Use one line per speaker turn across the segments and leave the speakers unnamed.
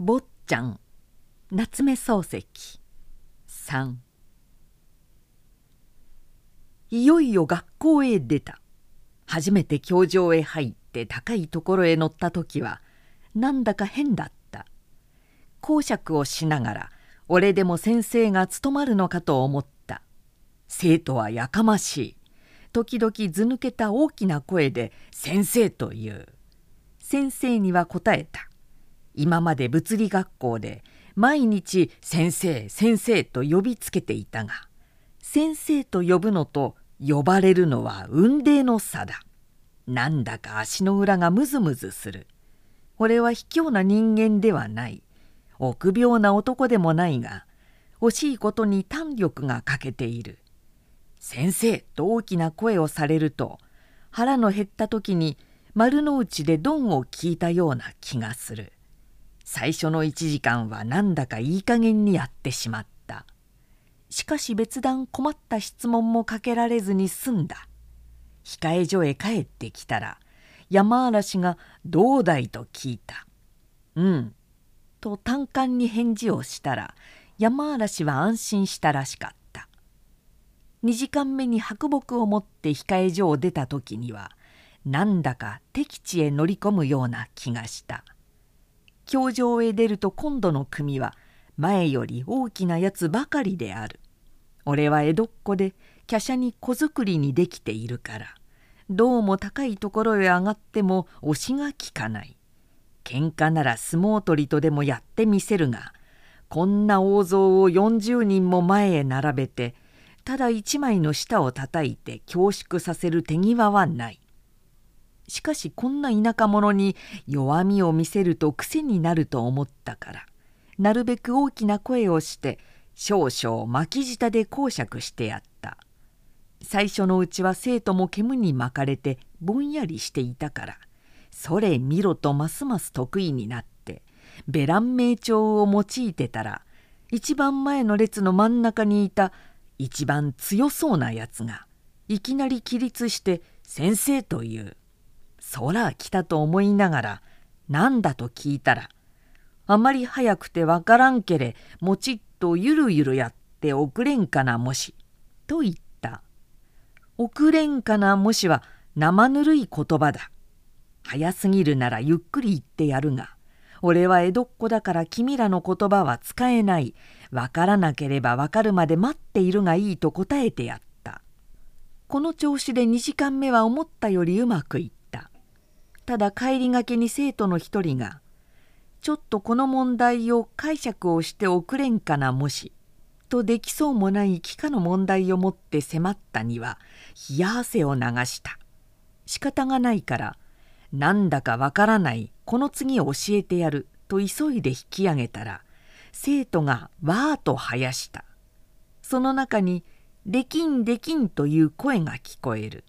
坊ちゃん夏目漱石。3いよいよ学校へ出た。初めて教場へ入って高いところへ乗った時はなんだか変だった。講釈をしながら俺でも先生が務まるのかと思った。生徒はやかましい。時々ず抜けた大きな声で「先生」と言う。先生には答えた。今まで物理学校で毎日「先生先生」と呼びつけていたが先生と呼ぶのと呼ばれるのは雲泥の差だ。なんだか足の裏がムズムズする。俺は卑怯な人間ではない。臆病な男でもないが惜しいことに胆力が欠けている。先生と大きな声をされると腹の減った時に丸の内でドンを聞いたような気がする。最初の1時間はなんだかいい加減にやってしまった。しかし別段困った質問もかけられずに済んだ。控え所へ帰ってきたら山嵐が「どうだい?」と聞いた「うん」と単管に返事をしたら山嵐は安心したらしかった。2時間目に白木を持って控え所を出た時にはなんだか敵地へ乗り込むような気がした。教場へ出ると今度の組は前より大きなやつばかりである。俺は江戸っ子で華奢に子作りにできているから。どうも高いところへ上がっても押しがきかない。喧嘩なら相撲取りとでもやってみせるがこんな大像を40人も前へ並べてただ一枚の舌をたたいて恐縮させる手際はない。しかしこんな田舎者に弱みを見せると癖になると思ったから。なるべく大きな声をして少々巻き舌で講釈してやった。最初のうちは生徒も煙に巻かれてぼんやりしていたから。それ見ろとますます得意になって。ベラン名帳を用いてたら一番前の列の真ん中にいた一番強そうなやつがいきなり起立して「先生」と言う。空来たと思いながら何だと聞いたらあまり早くてわからんけれもちっとゆるゆるやっておくれんかなもし」と言った。おくれんかなもしは生ぬるい言葉だ。早すぎるならゆっくり言ってやるが俺は江戸っ子だから君らの言葉は使えないわからなければわかるまで待っているがいいと答えてやったこの調子で2時間目は思ったよりうまくいったただ帰りがけに生徒の一人が「ちょっとこの問題を解釈をしておくれんかなもし」とできそうもない幾何の問題を持って迫ったには冷や汗を流した仕方がないから「なんだかわからないこの次教えてやると急いで引き上げたら生徒がわーと生やした。その中に「できんできん」という声が聞こえる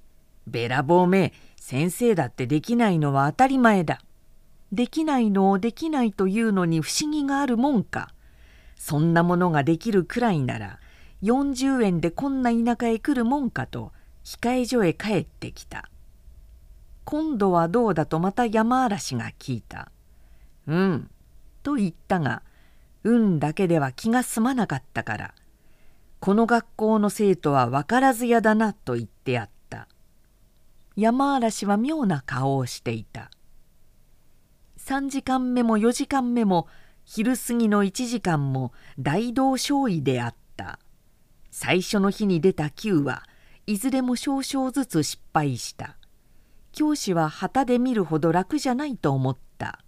べらぼうめ先生だってできないのは当たり前だ。できないのをできないというのに不思議があるもんか。そんなものができるくらいなら40円でこんな田舎へ来るもんかと控え所へ帰ってきた。今度はどうだとまた山嵐が聞いた。うん」と言ったが「運だけでは気が済まなかったから。この学校の生徒は分からずやだなと言ってやった。山嵐は妙な顔をしていた。3時間目も4時間目も昼過ぎの1時間も大同勝意であった。最初の日に出た9はいずれも少々ずつ失敗した。教師は旗で見るほど楽じゃないと思った。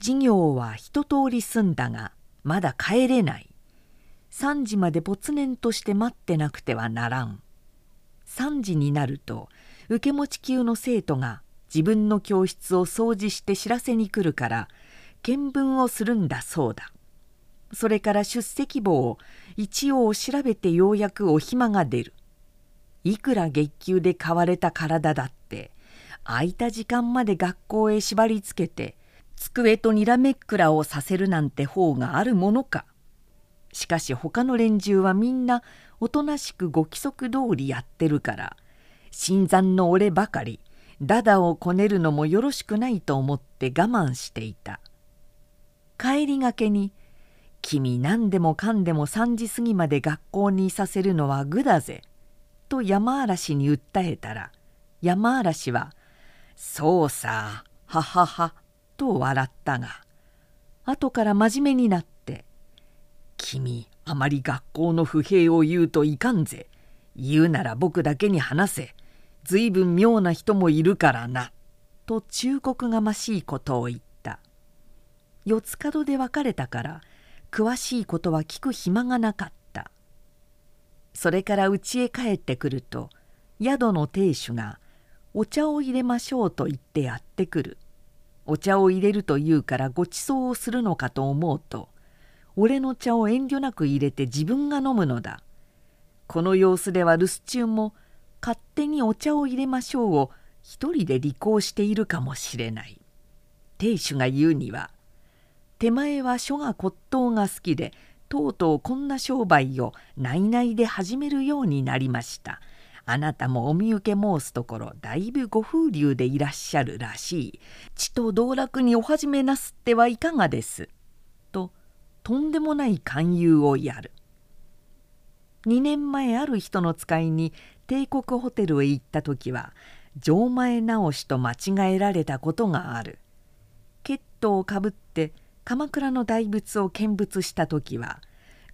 授業は一通り済んだがまだ帰れない。3時まで没年として待ってなくてはならん。3時になると受け持ち級の生徒が自分の教室を掃除して知らせに来るから見聞をするんだそうだ。それから出席簿を一応調べてようやくお暇が出る。いくら月給で買われた体だって空いた時間まで学校へ縛りつけて机とにらめっくらをさせるなんて方があるものか。しかし他の連中はみんなおとなしくご規則通りやってるから新参の俺ばかりダダをこねるのもよろしくないと思って我慢していた。帰りがけに「君何でもかんでも3時過ぎまで学校にいさせるのは愚だぜ」と山嵐に訴えたら山嵐は「そうさははは」と笑ったが後から真面目になって「君あまり学校の不平を言うといかんぜ言うなら僕だけに話せずいぶん妙な人もいるからな」と忠告がましいことを言った。四つ角で別れたから詳しいことは聞く暇がなかった。それから家へ帰ってくると宿の亭主が「お茶を入れましょう」と言ってやってくる。お茶を入れるというからご馳走をするのかと思うと俺の茶を遠慮なく入れて自分が飲むのだ。この様子では留守中も勝手にお茶を入れましょうを一人で履行しているかもしれない。亭主が言うには手前は書が骨董が好きでとうとうこんな商売を内々で始めるようになりました。あなたもお見受け申すところだいぶご風流でいらっしゃるらしい。ちと道楽にお始めなすってはいかがです」ととんでもない勧誘をやる。2年前ある人の使いに帝国ホテルへ行った時は錠前直しと間違えられたことがある。ケッをかぶって鎌倉の大仏を見物した時は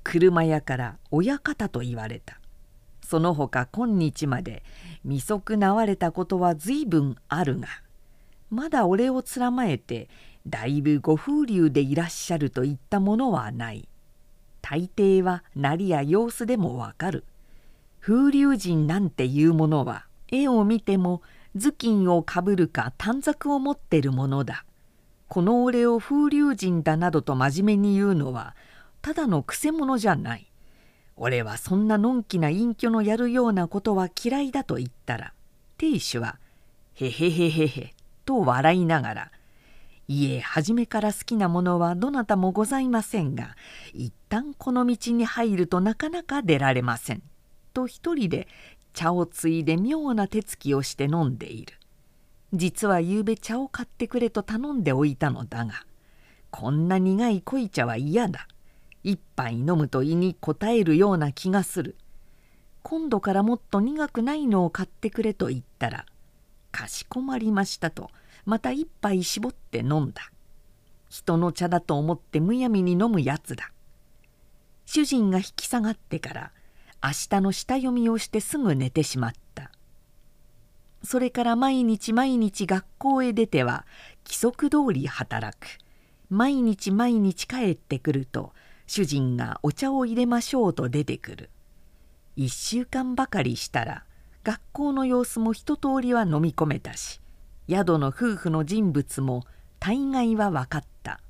車屋から親方と言われた。その他今日まで未足なわれたことは随分あるがまだ俺をつらまえてだいぶご風流でいらっしゃるといったものはない。大抵はなりや様子でもわかる風流人なんていうものは絵を見ても頭巾をかぶるか短冊を持ってるものだこの俺を風流人だなどと真面目に言うのはただのくせ者じゃない。俺はそんなのんきな隠居のやるようなことは嫌いだと言ったら亭主は「へへへへへ」と笑いながら「いえ初めから好きなものはどなたもございませんが一旦この道に入るとなかなか出られません」と一人で茶をついで妙な手つきをして飲んでいる。実はゆうべ茶を買ってくれと頼んでおいたのだがこんな苦い濃い茶は嫌だ。一杯飲むと胃に応えるような気がする。今度からもっと苦くないのを買ってくれと言ったらかしこまりましたとまた一杯絞って飲んだ。人の茶だと思ってむやみに飲むやつだ。主人が引き下がってから明日の下読みをしてすぐ寝てしまった。それから毎日毎日学校へ出ては規則通り働く。毎日毎日帰ってくると主人がお茶を入れましょうと出てくる。1週間ばかりしたら学校の様子も一通りは飲み込めたし宿の夫婦の人物も大概は分かった。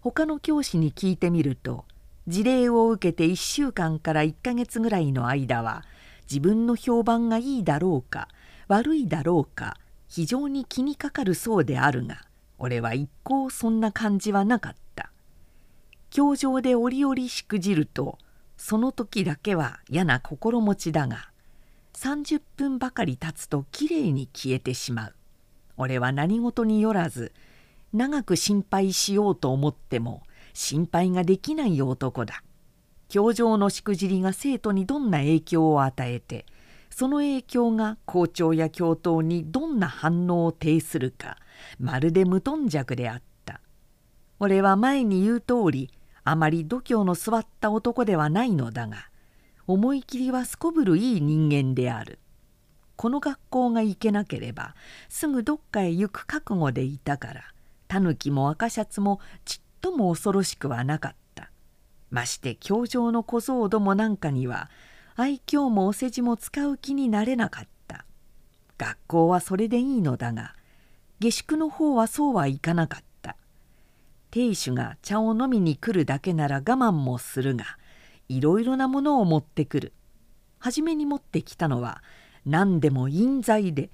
他の教師に聞いてみると事例を受けて1週間から1ヶ月ぐらいの間は自分の評判がいいだろうか悪いだろうか非常に気にかかるそうであるが俺は一向そんな感じはなかった。教場で折々しくじるとその時だけは嫌な心持ちだが30分ばかり経つときれいに消えてしまう。俺は何事によらず長く心配しようと思っても心配ができない男だ。教場のしくじりが生徒にどんな影響を与えてその影響が校長や教頭にどんな反応を呈するかまるで無頓着であった。俺は前に言う通りあまり度胸の座った男ではないのだが思い切りはすこぶるいい人間である。この学校が行けなければすぐどっかへ行く覚悟でいたからタヌキも赤シャツもちっとも恐ろしくはなかった。まして教場の小僧どもなんかには愛嬌もお世辞も使う気になれなかった。学校はそれでいいのだが下宿の方はそうはいかなかった。亭主が茶を飲みに来るだけなら我慢もするがいろいろなものを持ってくる。初めに持ってきたのは何でも印材で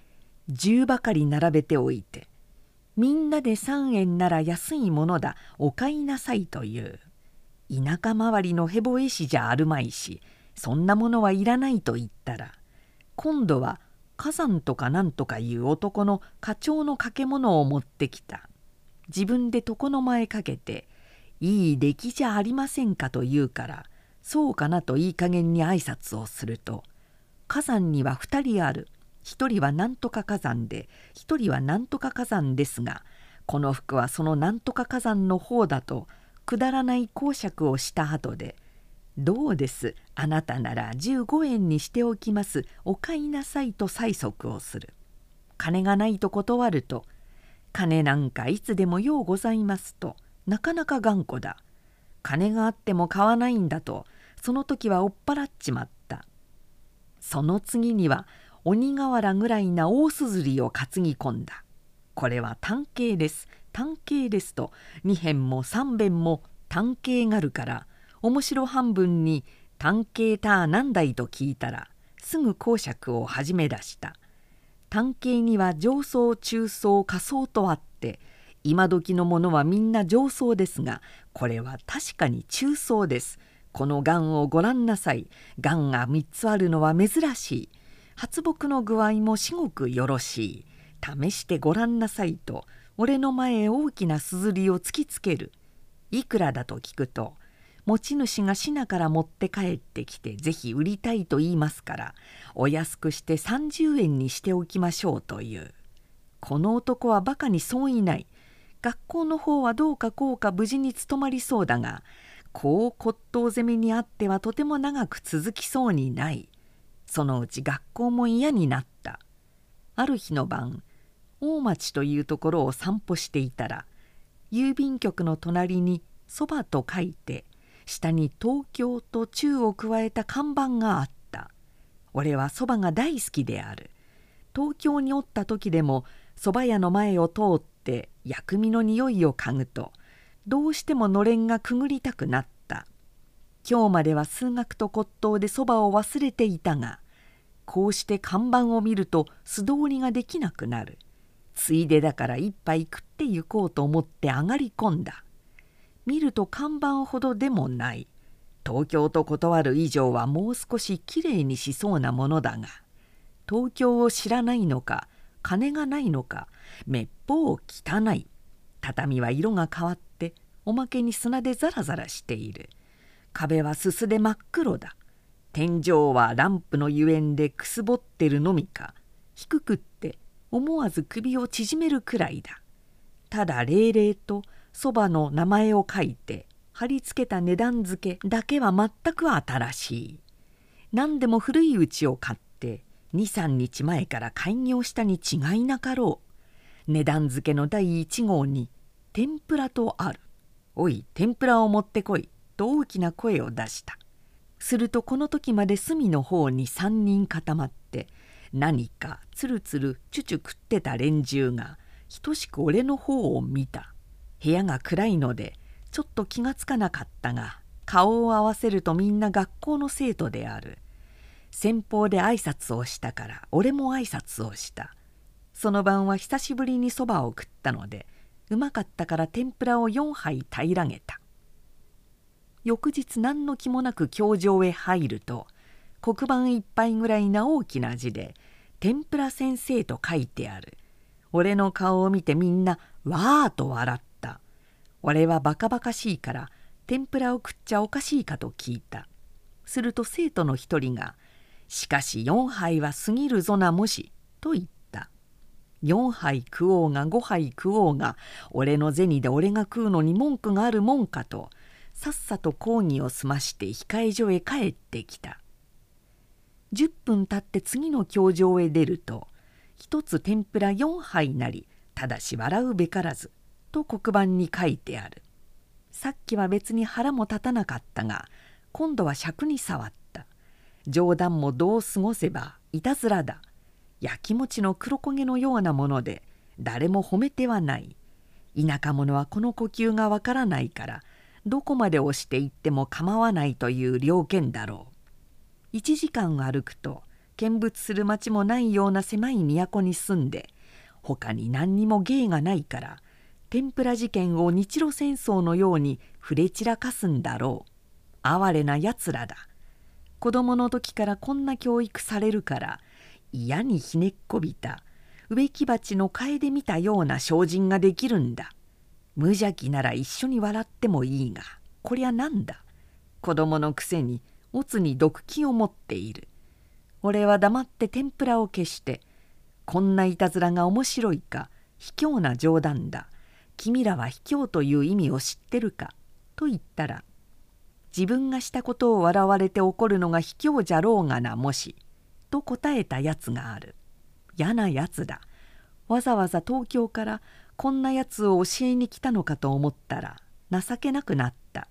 10ばかり並べておいてみんなで3円なら安いものだお買いなさいという。田舎周りのへぼ絵師じゃあるまいしそんなものはいらないと言ったら今度は火山とかなんとかいう男の課長の掛け物を持ってきた。自分で床の前かけていい出来じゃありませんかと言うからそうかなといい加減に挨拶をすると火山には2人ある。1人はなんとか火山で1人はなんとか火山ですがこの服はそのなんとか火山の方だとくだらない講釈をした後で「どうです？あなたなら15円にしておきます。お買いなさい」と催促をする。金がないと断ると「金なんかいつでもようございます」となかなか頑固だ。金があっても買わないんだとその時は追っ払っちまった。その次には鬼瓦ぐらいな大すずりを担ぎ込んだ。これは単形です。単形ですと2辺も3辺も単形があるから面白半分に単形た何だいと聞いたらすぐ講釈を始め出した。単形には上層中層下層とあって今時のものはみんな上層ですがこれは確かに中層です。このがんをご覧なさい。がんが3つあるのは珍しい。発木の具合も至極よろしい。試してごらんなさいと俺の前へ大きなすずりを突きつける。いくらだと聞くと持ち主が品から持って帰ってきてぜひ売りたいと言いますからお安くして30円にしておきましょうという。この男はバカにそういない。学校の方はどうかこうか無事に務まりそうだがこう骨董攻めにあってはとても長く続きそうにない。そのうち学校も嫌になった。ある日の晩大町というところを散歩していたら郵便局の隣に「そば」と書いて下に「東京」と「中」を加えた看板があった。俺はそばが大好きである。東京におった時でもそば屋の前を通って薬味の匂いを嗅ぐとどうしてものれんがくぐりたくなった。今日までは数学と骨董でそばを忘れていたがこうして看板を見ると素通りができなくなる。ついでだから一杯食って行こうと思って上がり込んだ。見ると看板ほどでもない。東京と断る以上はもう少しきれいにしそうなものだが東京を知らないのか金がないのかめっぽう汚い。畳は色が変わっておまけに砂でザラザラしている。壁はすすで真っ黒だ。天井はランプのゆえんでくすぼってるのみか。低くって思わず首を縮めるくらいだ。ただ冷々とそばの名前を書いて貼り付けた値段付けだけは全く新しい。何でも古いうちを買って23日前から開業したに違いなかろう。値段付けの第1号に「天ぷら」とある「おい天ぷらを持ってこい」と大きな声を出した。するとこの時まで隅の方に3人固まって何かつるつるチュチュ食ってた連中が等しく俺の方を見た。部屋が暗いのでちょっと気がつかなかったが顔を合わせるとみんな学校の生徒である。先方で挨拶をしたから俺も挨拶をした。その晩は久しぶりにそばを食ったのでうまかったから天ぷらを4杯平らげた。翌日何の気もなく教場へ入ると黒板いっぱいぐらいな大きな字で「天ぷら先生」と書いてある。俺の顔を見てみんなわーと笑った。俺はバカバカしいから天ぷらを食っちゃおかしいかと聞いた。すると生徒の一人が「しかし4杯は過ぎるぞなもし」と言った。4杯食おうが5杯食おうが俺の銭で俺が食うのに文句があるもんかとさっさと講義を済まして控え所へ帰ってきた。10分経って次の教場へ出ると一つ天ぷら4杯なりただし笑うべからずと黒板に書いてある。さっきは別に腹も立たなかったが今度は尺に触った。冗談もどう過ごせばいたずらだ。やきもちの黒焦げのようなもので誰も褒めてはない。田舎者はこの呼吸がわからないからどこまで押していっても構わないという了見だろう。1時間歩くと見物する町もないような狭い都に住んで他に何にも芸がないから天ぷら事件を日露戦争のように触れ散らかすんだろう。哀れなやつらだ。子供の時からこんな教育されるから嫌にひねっこびた。植木鉢の楓見たような精進ができるんだ。無邪気なら一緒に笑ってもいいがこりゃなんだ。子供のくせにおつに毒気を持っている。俺は黙って天ぷらを消してこんないたずらが面白いか卑怯な冗談だ。君らは卑怯という意味を知ってるかと言ったら自分がしたことを笑われて怒るのが卑怯じゃろうがなもし。と答えたやつがある。嫌なやつだ。わざわざ東京からこんなやつを教えに来たのかと思ったら情けなくなった。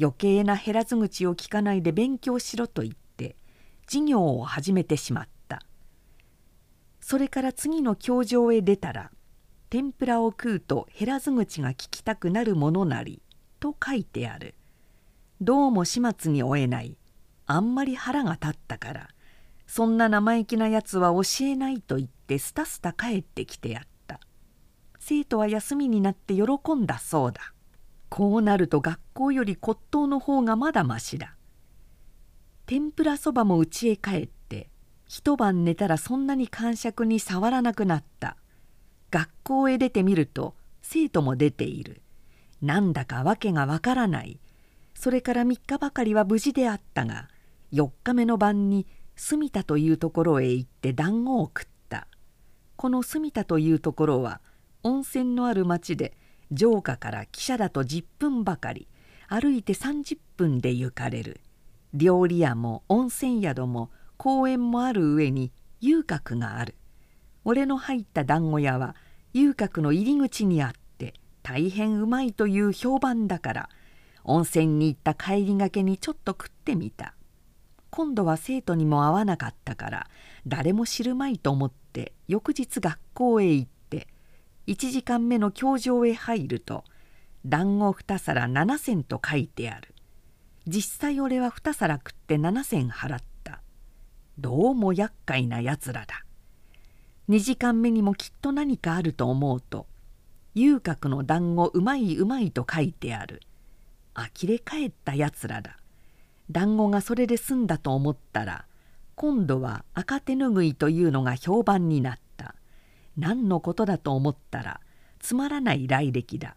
余計な減らず口を聞かないで勉強しろと言って授業を始めてしまった。それから次の教場へ出たら天ぷらを食うと減らず口が聞きたくなるものなりと書いてある。どうも始末に負えない。あんまり腹が立ったからそんな生意気なやつは教えないと言ってスタスタ帰ってきてやった生徒は休みになって喜んだそうだこうなると学校より骨董の方がまだましだ天ぷらそばも家へ帰って一晩寝たらそんなに感触に触らなくなった学校へ出てみると生徒も出ているなんだか訳がわからないそれから3日ばかりは無事であったが4日目の晩に住田というところへ行って団子を食った。この住田というところは温泉のある町で城下から汽車だと10分ばかり歩いて30分で行かれる。料理屋も温泉宿も公園もある上に遊郭がある。俺の入った団子屋は遊郭の入り口にあって大変うまいという評判だから温泉に行った帰りがけにちょっと食ってみた。今度は生徒にも会わなかったから誰も知るまいと思って翌日学校へ行って1時間目の教場へ入ると団子2皿7銭と書いてある。実際俺は2皿食って7銭払った。どうも厄介なやつらだ。2時間目にもきっと何かあると思うと遊郭の団子うまいうまいと書いてある。呆れ返ったやつらだ。団子がそれで済んだと思ったら今度は赤手ぬぐいというのが評判になった。何のことだと思ったらつまらない来歴だ。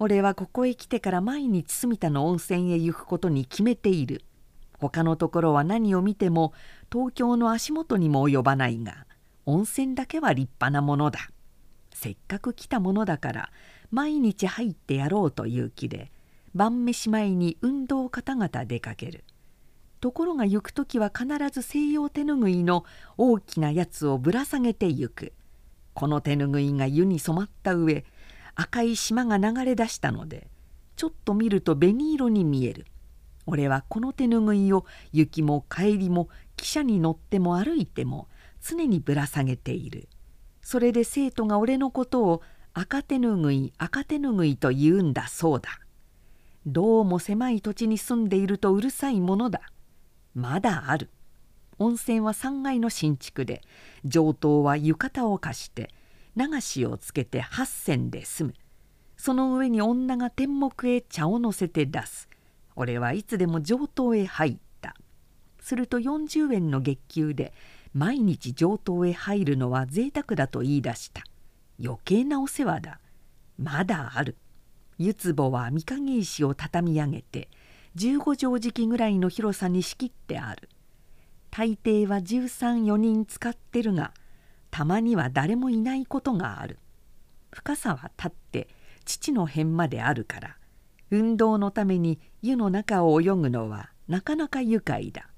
俺はここへ来てから毎日住田の温泉へ行くことに決めている。他のところは何を見ても東京の足元にも及ばないが温泉だけは立派なものだ。せっかく来たものだから毎日入ってやろうという気で晩飯前に運動方々出かける。ところが行く時は必ず西洋手ぬぐいの大きなやつをぶら下げて行く。この手ぬぐいが湯に染まった上赤い島が流れ出したのでちょっと見ると紅色に見える。俺はこの手ぬぐいを行きも帰りも汽車に乗っても歩いても常にぶら下げている。それで生徒が俺のことを赤手ぬぐい赤手ぬぐいと言うんだそうだ。どうも狭い土地に住んでいるとうるさいものだ。まだある。温泉は3階の新築で上等は浴衣を貸して流しをつけて8銭で済む。その上に女が天目へ茶を乗せて出す。俺はいつでも上等へ入った。すると40円の月給で毎日上等へ入るのは贅沢だと言い出した。余計なお世話だ。まだある。湯壺は御影石を畳み上げて15畳敷ぐらいの広さに仕切ってある。大抵は134人使ってるがたまには誰もいないことがある。深さは立って父の辺まであるから運動のために湯の中を泳ぐのはなかなか愉快だ。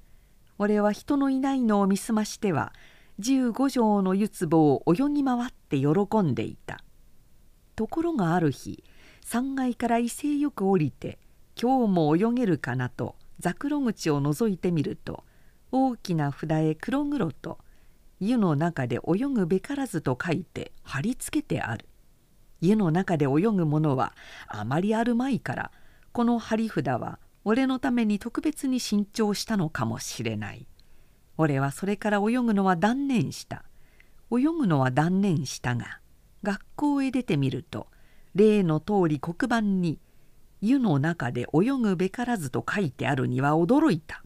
俺は人のいないのを見すましては15畳の湯壺を泳ぎ回って喜んでいた。ところがある日3階から威勢よく降りて今日も泳げるかなとザクロ口を覗いてみると大きな札へ黒々と「湯の中で泳ぐべからず」と書いて貼り付けてある。湯の中で泳ぐものはあまりあるまいからこの貼り札は俺のために特別に新調したのかもしれない。俺はそれから泳ぐのは断念した。泳ぐのは断念したが学校へ出てみると例の通り黒板に「湯の中で泳ぐべからず」と書いてあるには驚いた。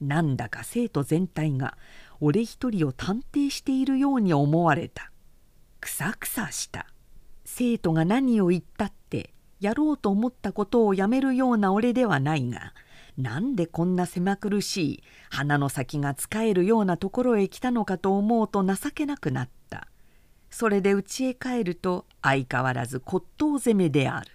なんだか生徒全体が俺一人を探偵しているように思われた。くさくさした。生徒が何を言ったってやろうと思ったことをやめるような俺ではないがなんでこんな狭苦しい鼻の先が使えるようなところへ来たのかと思うと情けなくなった。それで家へ帰ると相変わらず骨董攻めである。